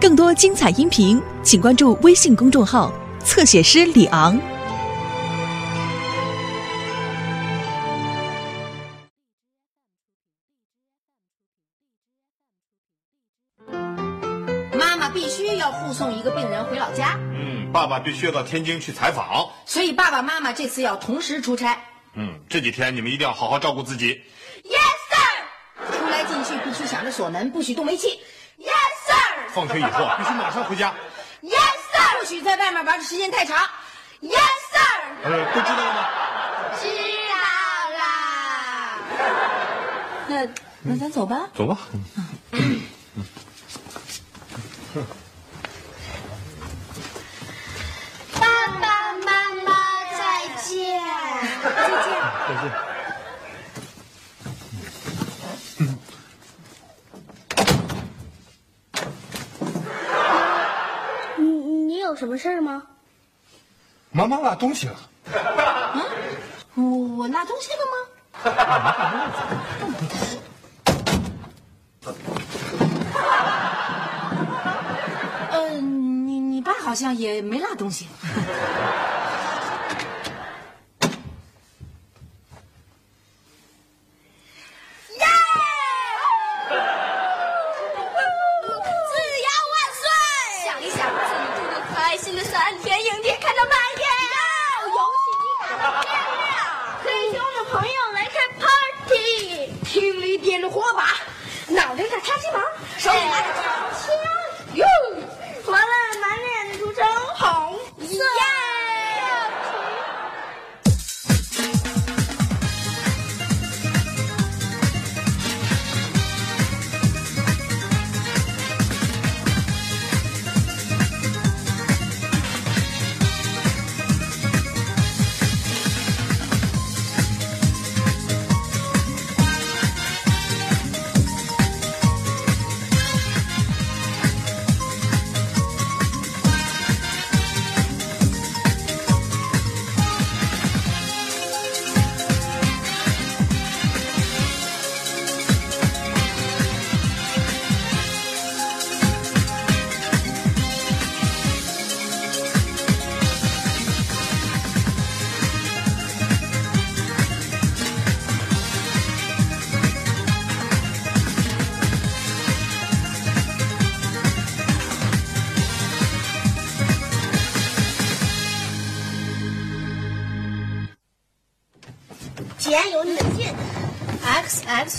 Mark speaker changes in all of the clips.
Speaker 1: 更多精彩音频，请关注微信公众号“侧写师李昂”。
Speaker 2: 妈妈必须要护送一个病人回老家，
Speaker 3: 嗯，爸爸必须要到天津去采访。
Speaker 2: 所以爸爸妈妈这次要同时出差。
Speaker 3: 嗯，这几天你们一定要好好照顾自己。
Speaker 2: Yes sir。出来进去必须想着锁门，不许动煤气。Yes。
Speaker 3: 放学以后必须马上回家。
Speaker 2: Yes sir。不许在外面玩的时间太长。Yes sir。
Speaker 3: 呃，都知道了吗？
Speaker 2: 知道啦。那那咱走吧。
Speaker 3: 走吧。
Speaker 4: 嗯爸爸妈妈再见。
Speaker 3: 再见。
Speaker 4: 你你有什么事儿吗？
Speaker 3: 妈妈落东西了。
Speaker 2: 我我落东西了吗？呃，你你爸好像也没落东西。耶！自由万岁！
Speaker 4: 想一想，自己度个开心的三天，迎接看到满天游戏机看到天亮，退休的朋友来开 party，
Speaker 2: 听里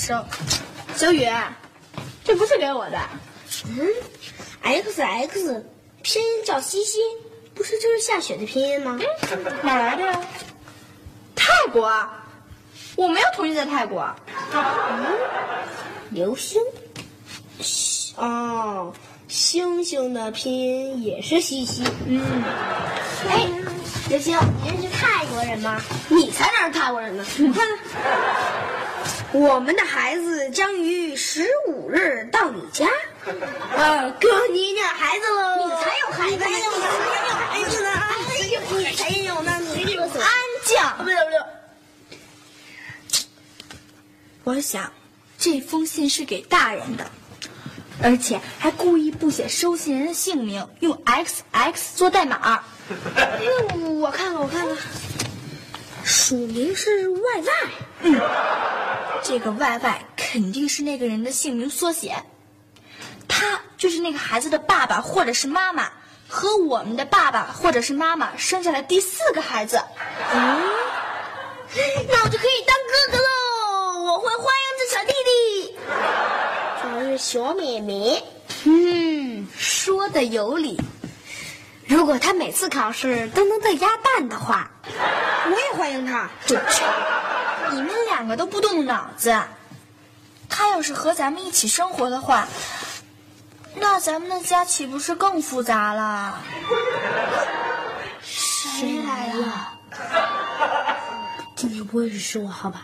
Speaker 4: 收。小雨，这不是给我的。嗯，X X 拼音叫西西，不是就是下雪的拼音吗？
Speaker 2: 哪来的呀？泰国，我没有同学在泰国。
Speaker 4: 流星，哦，星星的拼音也是西西。嗯，哎，流星，你认识泰国人吗？你才哪是泰国人呢？你看看，我们的孩子将于十五日到你家。啊，哥，你有孩子喽？你才有孩子呢！你才有孩子呢！哎呦，你才有呢！你安静，不对不对。
Speaker 5: 我想，这封信是给大人的，而且还故意不写收信人的姓名，用 XX 做代码。
Speaker 4: 哎呦，我看看，我看看，署名是 YY。
Speaker 5: 嗯，这个 YY 肯定是那个人的姓名缩写，他就是那个孩子的爸爸或者是妈妈，和我们的爸爸或者是妈妈生下来第四个孩子。
Speaker 4: 嗯，那我就可以当哥哥喽！我会欢迎这小弟弟，这是小妹妹。
Speaker 5: 嗯，说的有理。
Speaker 4: 如果他每次考试都能得鸭蛋的话，我也欢迎他。
Speaker 5: 就你们两个都不动脑子。他要是和咱们一起生活的话，那咱们的家岂不是更复杂了？谁来了？
Speaker 4: 今天不会是是我，好吧？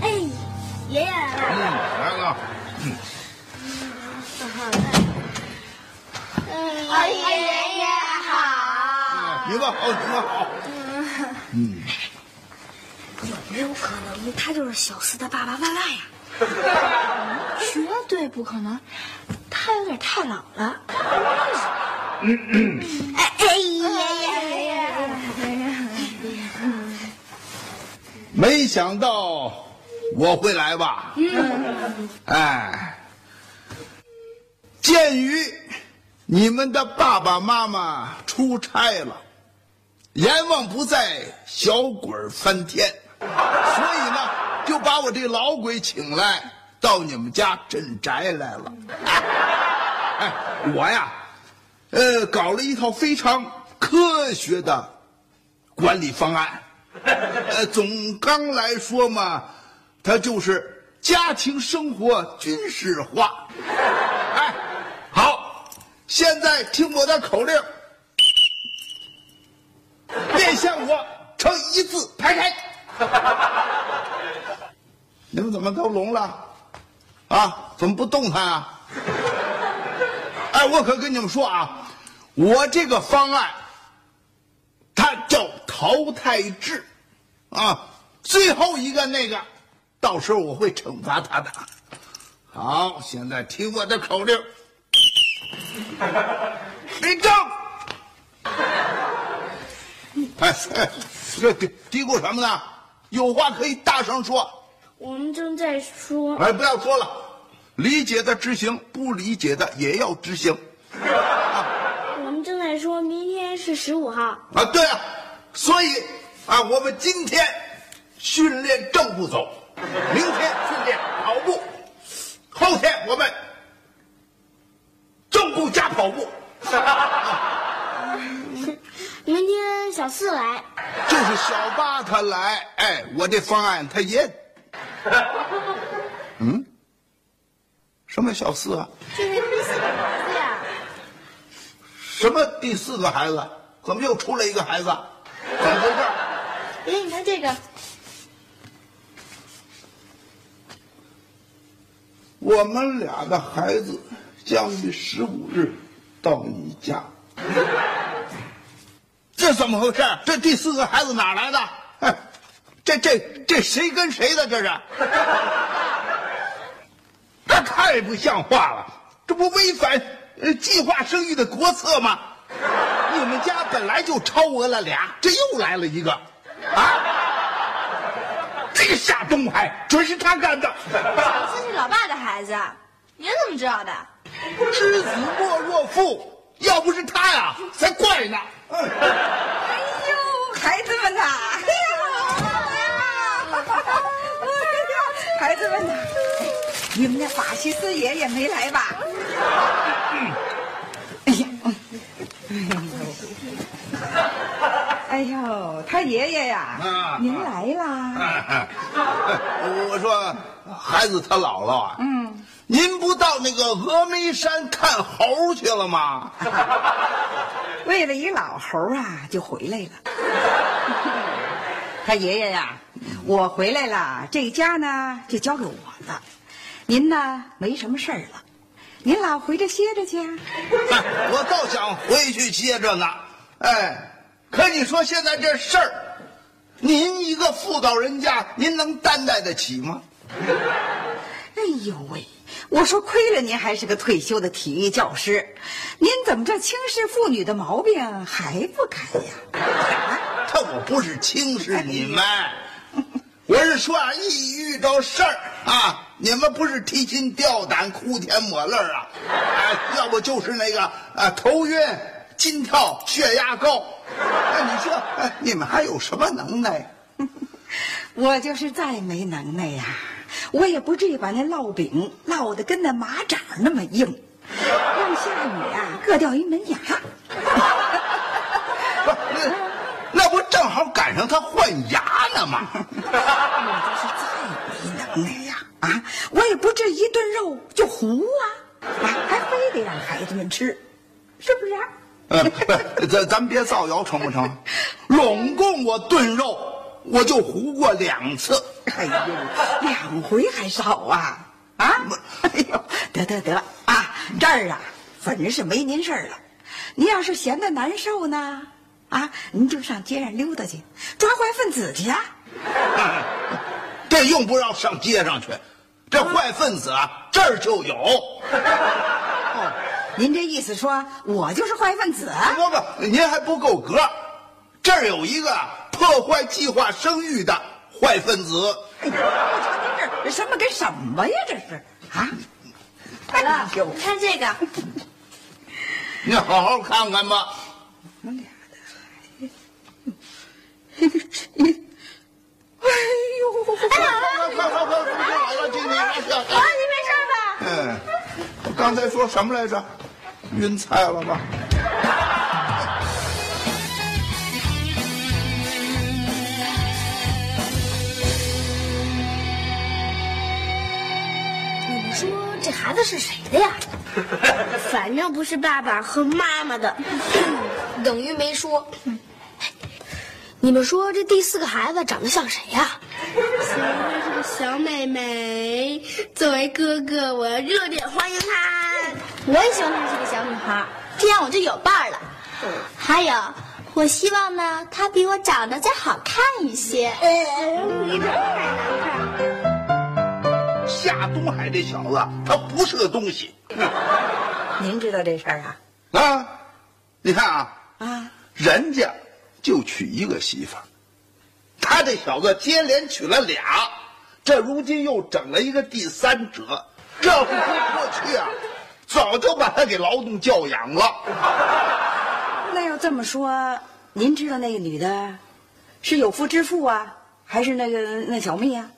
Speaker 4: 哎，爷爷来了。
Speaker 3: 嗯，来了。
Speaker 4: 哎，爷爷好。
Speaker 3: 你们好，你们好。嗯。
Speaker 4: 有没有可能他就是小四的爸爸万万呀？
Speaker 5: 绝对不可能，他有点太老了。
Speaker 4: 哎哎呀呀呀！
Speaker 6: 没想到我会来吧？嗯，哎，鉴于你们的爸爸妈妈出差了，阎王不在，小鬼儿翻天，所以呢，就把我这老鬼请来到你们家镇宅来了。哎，我呀，呃，搞了一套非常科学的管理方案。呃，总纲来说嘛，它就是家庭生活军事化。现在听我的口令，面向我呈一字排开。你们怎么都聋了？啊，怎么不动弹啊？哎，我可跟你们说啊，我这个方案。它叫淘汰制，啊，最后一个那个，到时候我会惩罚他的。好，现在听我的口令，立正。哎哎，这嘀嘀咕什么呢？有话可以大声说。
Speaker 4: 我们正在说，
Speaker 6: 哎，不要说了，理解的执行，不理解的也要执行。
Speaker 4: 我们正在说明天是十五号。
Speaker 6: 啊，对啊，所以啊，我们今天训练正步走，明天训练跑步，后天我们正步加跑步，
Speaker 4: 明天小四来，
Speaker 6: 就是小八他来，哎，我这方案他也，嗯，什么小四啊？
Speaker 4: 这是第四个孩子呀。
Speaker 6: 什么第四个孩子？怎么又出来一个孩子？怎么回事？
Speaker 4: 爷爷，你看这个，
Speaker 6: 我们俩的孩子将于十五日到你家，这怎么回事？这第四个孩子哪来的？哎，这这这谁跟谁的？这是？这太不像话了！这不违反呃计划生育的国策吗？你们家本来就超额了俩，这又来了一个，啊！这个夏东海准是他干的。
Speaker 5: 小四是老爸的孩子，您怎么知道的？
Speaker 6: 知子莫若父，要不是他呀，才怪呢。
Speaker 7: 哎呦，孩子们呐！哎呀，孩子们呐，你们的法西斯爷爷没来吧？哎呀，哎呦，他爷爷呀
Speaker 6: 啊，
Speaker 7: 您来啦！
Speaker 6: 我说，孩子他姥姥啊，嗯，您不到那个峨眉山看猴去了吗？
Speaker 7: 为了一老猴啊，就回来了。他爷爷呀，我回来了，这家呢就交给我了。您呢没什么事儿了，您老回着歇着去啊。
Speaker 6: 我倒想回去歇着呢，哎，可你说现在这事儿，您一个妇道人家，您能担待得起吗？
Speaker 7: 哎呦喂！我说亏了您还是个退休的体育教师，您怎么这轻视妇女的毛病还不改呀？
Speaker 6: 他我不是轻视你们，我是说啊，一遇到事儿啊，你们不是提心吊胆、哭天抹泪儿啊，哎，要不就是那个啊头晕、心跳、血压高，那，你说哎你们还有什么能耐？
Speaker 7: 我就是再没能耐呀，我也不至于把那烙饼烙的跟那马掌那么硬，让下雨啊硌掉一门牙。
Speaker 6: 不是那那不正好赶上他换牙呢吗？
Speaker 7: 我就是再没能耐呀，啊，我也不至于一顿肉就糊啊，啊，还非得让孩子们吃，是不是啊？
Speaker 6: 呃，不，咱咱别造谣成不成？拢共我炖肉，我就糊过两次。
Speaker 7: 哎呦，两回还少啊！啊，哎呦，得得得啊，这儿啊，反正是没您事儿了。您要是闲得难受呢，啊，您就上街上溜达去，抓坏分子去啊。
Speaker 6: 这用不着上街上去，这坏分子啊这儿就有。
Speaker 7: 哦，您这意思说我就是坏分子？
Speaker 6: 不不，您还不够格，这儿有一个破坏计划生育的坏分子。
Speaker 7: 哎呀，我瞧您这什么跟什么呀？这是啊？
Speaker 5: 好了，你看这个，
Speaker 6: 你好好看看吧。
Speaker 7: 哎呦，
Speaker 6: 快快快快快，好了，经理，
Speaker 5: 啊，你没事吧？
Speaker 6: 嗯，我刚才说什么来着？晕菜了吧？
Speaker 5: 子是谁的呀？
Speaker 4: 反正不是爸爸和妈妈的，
Speaker 5: 等于没说。你们说这第四个孩子长得像谁呀？
Speaker 4: 希望她是个小妹妹。作为哥哥，我要热烈欢迎她。
Speaker 5: 我也希望她是个小女孩，这样我就有伴儿了。还有，我希望呢，她比我长得再好看一些。
Speaker 4: 你这太难看。
Speaker 6: 夏东海这小子，他不是个东西。
Speaker 7: 您知道这事儿啊？
Speaker 6: 啊，你看啊，
Speaker 7: 啊，
Speaker 6: 人家就娶一个媳妇儿，他这小子接连娶了俩，这如今又整了一个第三者，这不说过去啊，早就把他给劳动教养了。
Speaker 7: 那要这么说，您知道那个女的，是有夫之妇啊，还是那个那小蜜啊？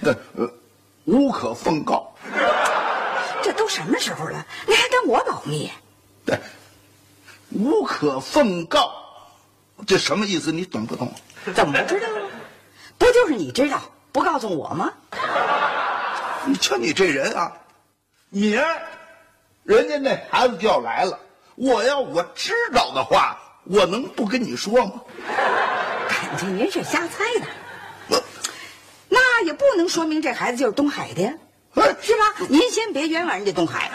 Speaker 6: 那呃，无可奉告。
Speaker 7: 这都什么时候了，你还跟我保密？
Speaker 6: 对，无可奉告，这什么意思？你懂不懂？
Speaker 7: 怎么不知道呢？不就是你知道，不告诉我吗？
Speaker 6: 你瞧你这人啊，明儿人家那孩子就要来了，我要我知道的话，我能不跟你说吗？
Speaker 7: 感情您是瞎猜的，不能说明这孩子就是东海的呀，
Speaker 6: 哎
Speaker 7: 是吧？您先别冤枉人家东海。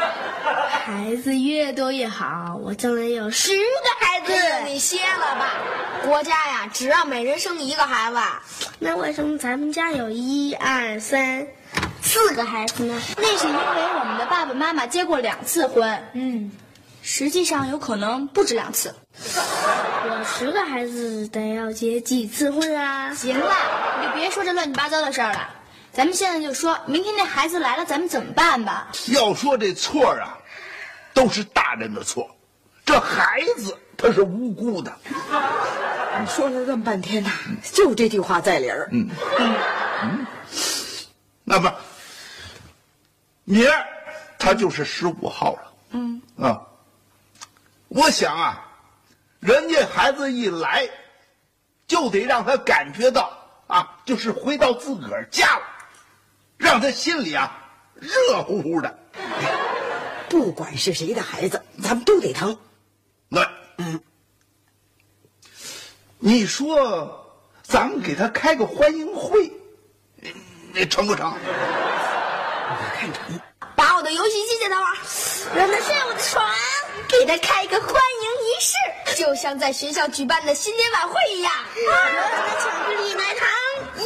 Speaker 4: 孩子越多越好，我将来有十个孩子。
Speaker 5: 你歇了吧，国家呀，只让每人生一个孩子。
Speaker 4: 那为什么咱们家有一二三四个孩子呢？
Speaker 5: 那是因为我们的爸爸妈妈结过两次婚，嗯，实际上有可能不止两次。
Speaker 4: 我十个孩子得要结几次婚啊？
Speaker 5: 行了，你就别说这乱七八糟的事儿了。咱们现在就说明天那孩子来了，咱们怎么办吧？
Speaker 6: 要说这错啊，都是大人的错，这孩子他是无辜的。
Speaker 7: 你说了这么半天呐，就这句话在理儿。
Speaker 6: 嗯那么，明儿他就是十五号了。嗯啊，我想啊，人家孩子一来，就得让他感觉到啊，就是回到自个儿家了，让他心里啊热乎乎的。
Speaker 7: 不管是谁的孩子，咱们都得疼。
Speaker 6: 那，
Speaker 7: 嗯，
Speaker 6: 你说咱们给他开个欢迎会，你你成不成？
Speaker 7: 我看成。
Speaker 5: 把我的游戏机借他玩，让他睡我的床，给他开一个欢迎仪式，就像在学校举办的新年晚会一样。
Speaker 4: 我的巧克力奶糖，
Speaker 5: 耶！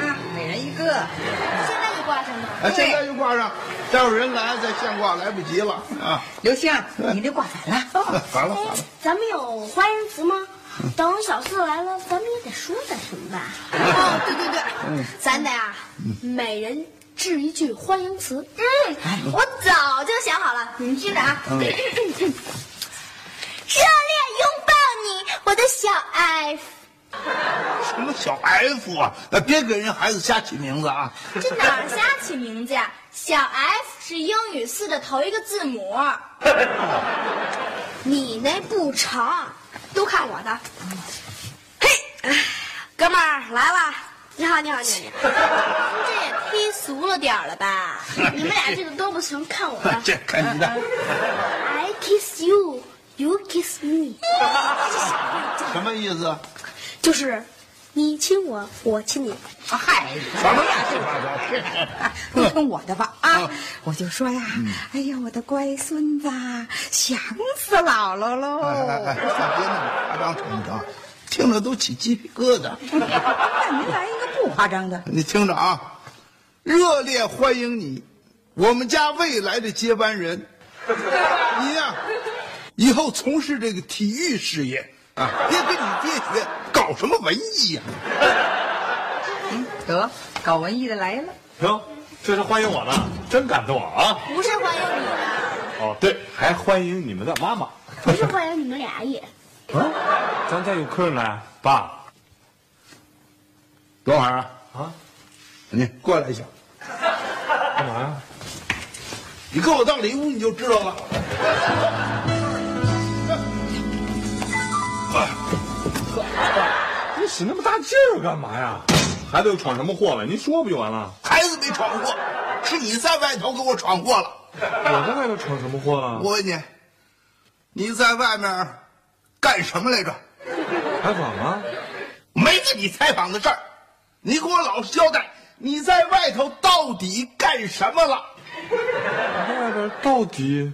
Speaker 7: 啊，每人一个。
Speaker 5: 现在就挂上吧。
Speaker 6: 哎，现在就挂上，待会儿人来再现挂，来不及了啊！
Speaker 7: 刘星，你这挂 反了。
Speaker 6: 反了反了，
Speaker 4: 咱们有欢迎词吗？等小四来了，咱们也得说点什么吧？
Speaker 5: 哦，对对对，咱得啊，每人致一句欢迎词。嗯，我早就想好了，你们听着啊。热烈拥抱你，我的小 F。
Speaker 6: 什么小 F 啊？呃别给人孩子瞎起名字啊！
Speaker 5: 这哪儿瞎起名字呀？小 F 是英语四的头一个字母。你那不成，都看我的。嘿，哥们儿来了，你好，你好，你好。你好这也忒俗了点儿了吧？
Speaker 4: 你们俩这个都不行，看我的。
Speaker 6: 这看你的
Speaker 4: ，I kiss you, you kiss me。
Speaker 6: 什么意思？
Speaker 5: 就是
Speaker 4: 你亲我，我亲你。
Speaker 7: 啊嗨，
Speaker 6: 什么乱七八糟？是
Speaker 7: 都听我的吧啊！我就说呀，哎呀，我的乖孙子，想死姥姥喽！
Speaker 6: 哎哎哎，别那么夸张成不成？听着都起鸡皮疙瘩。
Speaker 7: 那您来一个不夸张的。
Speaker 6: 你听着啊，热烈欢迎你，我们家未来的接班人。你呀、以后从事这个体育事业啊，别跟你爹学，搞什么文艺呀、嗯
Speaker 7: 得，搞文艺的来了。
Speaker 3: 行，这是欢迎我呢，真感动啊！
Speaker 5: 不是欢迎你的，
Speaker 3: 哦，对，还欢迎你们的妈妈。
Speaker 4: 不是欢迎你们俩也。
Speaker 3: 啊，咱家有客人来，爸
Speaker 6: 等会儿啊，
Speaker 3: 啊，
Speaker 6: 你过来一下，
Speaker 3: 干嘛呀？
Speaker 6: 你跟我到里屋你就知道了。
Speaker 3: 使那么大劲儿干嘛呀？孩子又闯什么祸了？您说不就完了？
Speaker 6: 孩子没闯祸，是你在外头给我闯祸了。
Speaker 3: 我在外头闯什么祸了？
Speaker 6: 我问你，你在外面干什么来着？
Speaker 3: 采访啊？
Speaker 6: 没跟你采访的事儿，你给我老实交代，你在外头到底干什么了？
Speaker 3: 外边到底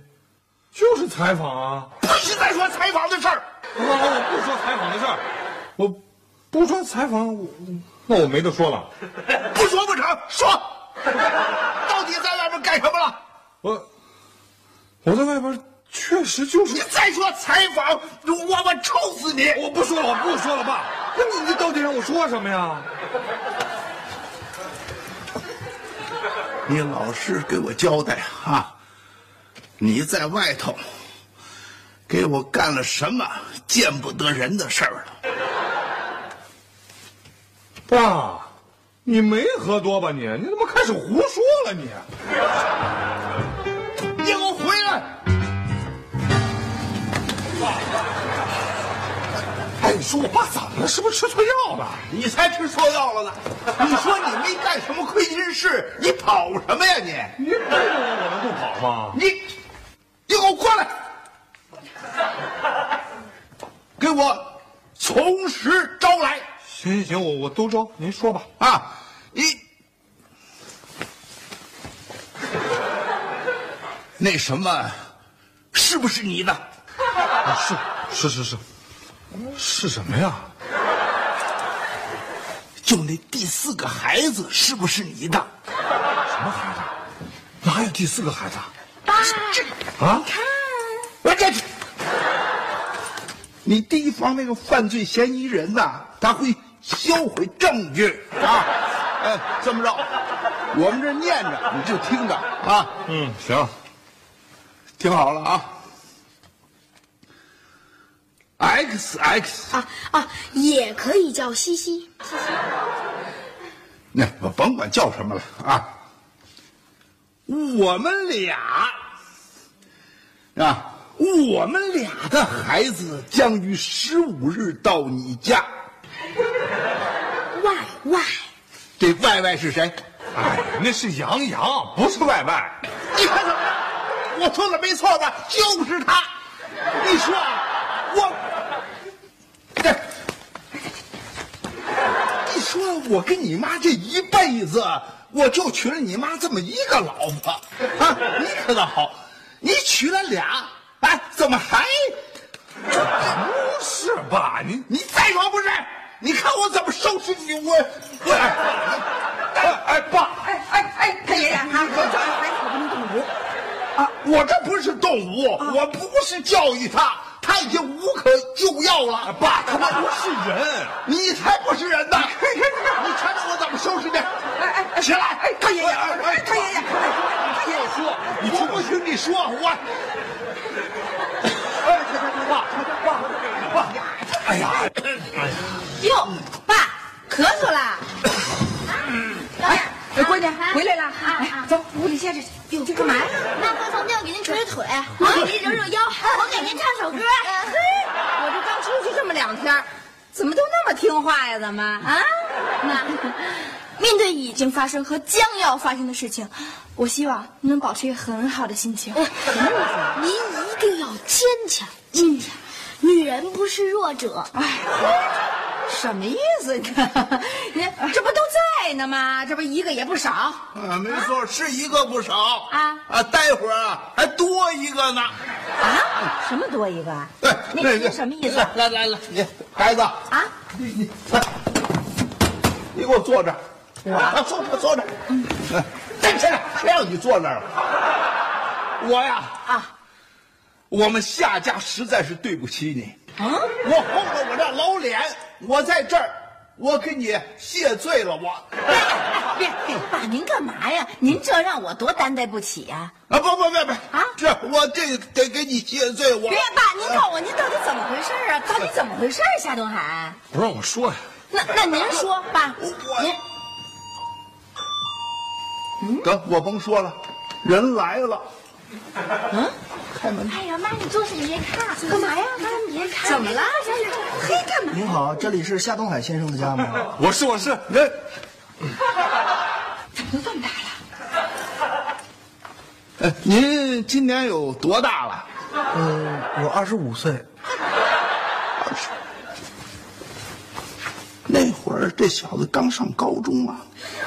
Speaker 3: 就是采访啊！
Speaker 6: 不许再说采访的事儿。
Speaker 3: 我我不说采访的事儿，我不说采访，我那我没得说了。
Speaker 6: 不说不成，说，到底在外边干什么了？
Speaker 3: 我我在外边确实就是
Speaker 6: 你再说采访，我我抽死你！
Speaker 3: 我不说了，我不说了，爸。那你你到底让我说什么呀？
Speaker 6: 你老实给我交代啊！你在外头给我干了什么见不得人的事儿了？
Speaker 3: 爸，你没喝多吧你？你怎么开始胡说了你？
Speaker 6: 你给我回来！
Speaker 3: 哎，你说我爸怎么了？是不是吃错药了？
Speaker 6: 你才吃错药了呢！你说你没干什么亏心事，你跑什么呀你？
Speaker 3: 你背着我，我能不跑吗？
Speaker 6: 你，你给我过来，给我从实
Speaker 3: 行行行，我我都招，您说吧。
Speaker 6: 啊！你 那什么，是不是你的？
Speaker 3: 啊，是是是是，是什么呀？
Speaker 6: 就那第四个孩子是不是你的？
Speaker 3: 什么孩子？哪有第四个孩子啊？
Speaker 4: 爸，
Speaker 3: 啊？
Speaker 6: 我这，你提防那个犯罪嫌疑人呐、他会销毁证据啊！哎，这么着，我们这念着，你就听着啊，
Speaker 3: 嗯，行。
Speaker 6: 听好了啊。X X，
Speaker 4: 啊啊，也可以叫西西西西。
Speaker 6: 那我甭管叫什么了啊。我们俩啊，我们俩的孩子将于十五日到你家。
Speaker 4: 外外，
Speaker 6: 这外外是谁？
Speaker 3: 哎，那是杨洋，不是外外。
Speaker 6: 你看怎么？我说的没错吧？就是他。你说啊，我这，你说我跟你妈这一辈子，我就娶了你妈这么一个老婆啊！你可倒好，你娶了俩，哎，怎么还？
Speaker 3: 不是吧？你
Speaker 6: 你再说不是？你看我怎么收拾你！我我
Speaker 3: 哎哎爸，
Speaker 7: 哎哎哎，太爷爷啊，我教育孩子可不能动武。
Speaker 6: 啊，我这不是动武，我不是教育他，他已经无可救药了。
Speaker 3: 爸，他妈不是人。
Speaker 6: 你才不是人呢！你瞧瞧我怎么收拾你！
Speaker 7: 哎哎哎，
Speaker 6: 起来！
Speaker 7: 哎，他爷爷，
Speaker 6: 哎哎
Speaker 7: 他爷爷，他爷爷说，
Speaker 6: 你听不听你说？我，
Speaker 3: 哎呀，
Speaker 5: 哟，爸，咳嗽啦！
Speaker 7: 哎，闺女回来了，哎，走，屋里歇着去。哟，这干嘛呀？
Speaker 4: 那回房间我给您捶捶腿，我给您揉揉腰，我给您唱首歌。
Speaker 7: 我这刚出去这么两天，怎么都那么听话呀？怎么啊？
Speaker 5: 妈，面对已经发生和将要发生的事情，我希望你能保持一个很好的心情。
Speaker 4: 您一定要坚强，坚强。女人不是弱者。哎，
Speaker 2: 什么意思？你这不都在呢吗？这不一个也不少。
Speaker 6: 啊，没错，是一个不少
Speaker 2: 啊
Speaker 6: 啊，待会儿啊还多一个呢。
Speaker 2: 啊？什么多一个？
Speaker 6: 对，
Speaker 2: 那
Speaker 6: 那
Speaker 2: 是什么意思
Speaker 6: 来来来来，你孩子，
Speaker 2: 啊？
Speaker 6: 你你来，你给我坐这儿。啊，坐这坐这儿。嗯，站起来，谁让你坐那儿了？我呀
Speaker 2: 啊，
Speaker 6: 我们夏家实在是对不起你。
Speaker 2: 啊？
Speaker 6: 我厚了我这老脸，我在这儿，我给你谢罪了，我。
Speaker 2: 别别，爸，您干嘛呀？您这让我多担待不起呀、
Speaker 6: 啊不不不不
Speaker 2: 啊
Speaker 6: 这我这得给你谢罪，我。
Speaker 2: 别，爸，您告诉我，您到底怎么回事啊？到底怎么回事啊？夏东海，
Speaker 3: 不让我说呀。
Speaker 2: 那那您说，爸，您
Speaker 6: 得，我甭说了，人来了。
Speaker 2: 嗯，
Speaker 6: 开门。
Speaker 4: 哎呀妈，你坐下，你别看，干嘛呀？妈，你别看，
Speaker 2: 怎么了？这是嘿，干嘛？
Speaker 8: 您好，这里是夏东海先生的家吗？
Speaker 3: 我是我是，
Speaker 6: 人
Speaker 2: 怎么都这么大了？
Speaker 6: 哎，您今年有多大了？
Speaker 8: 呃，我二十五岁。
Speaker 6: 那会儿这小子刚上高中啊。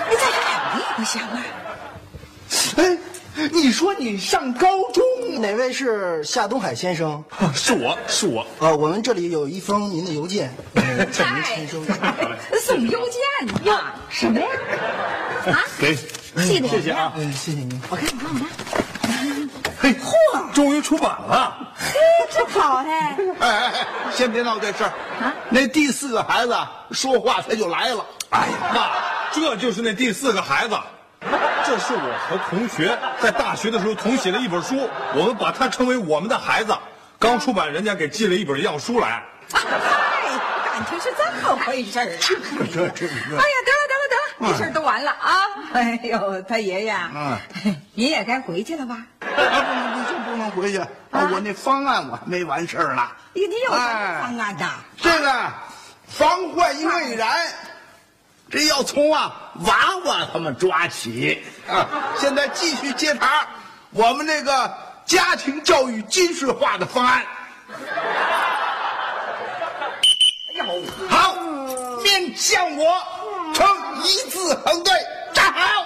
Speaker 2: 你再看我也不像啊。
Speaker 6: 哎，你说你上高中？
Speaker 8: 哪位是夏东海先生？
Speaker 3: 是 我是我。
Speaker 8: 呃，我们这里有一封您的邮件，呃请您签收。
Speaker 2: 送邮件呢？什么呀？啊？
Speaker 3: 给，
Speaker 2: 谢谢
Speaker 3: 谢谢啊。
Speaker 8: 嗯，谢谢您。
Speaker 2: 我看我看我看，
Speaker 3: 嘿，嚯终于出版了。
Speaker 2: 嘿，真好哎！
Speaker 6: 哎哎哎，先别闹这事儿
Speaker 2: 啊！
Speaker 6: 那第四个孩子说话他就来了。
Speaker 3: 哎呀妈，这就是那第四个孩子。这是我和同学在大学的时候同写的一本书，我们把它称为我们的孩子。刚出版，人家给寄了一本样书来。
Speaker 2: 嗨，感情是这么回事儿啊！
Speaker 6: 这这这
Speaker 2: 哎呀，得了得了得了，这事儿都完了啊！哎呦，他爷爷，
Speaker 6: 嗯，
Speaker 2: 您也该回去了吧？
Speaker 6: 啊，不能不行，不能回去啊！我那方案我还没完事儿呢。
Speaker 2: 你你有什么方案呐？
Speaker 6: 这个防患于未然，这要从啊娃娃他们抓起啊！现在继续接茬，我们这个家庭教育军事化的方案。好，面向我，呈一字横队，站好。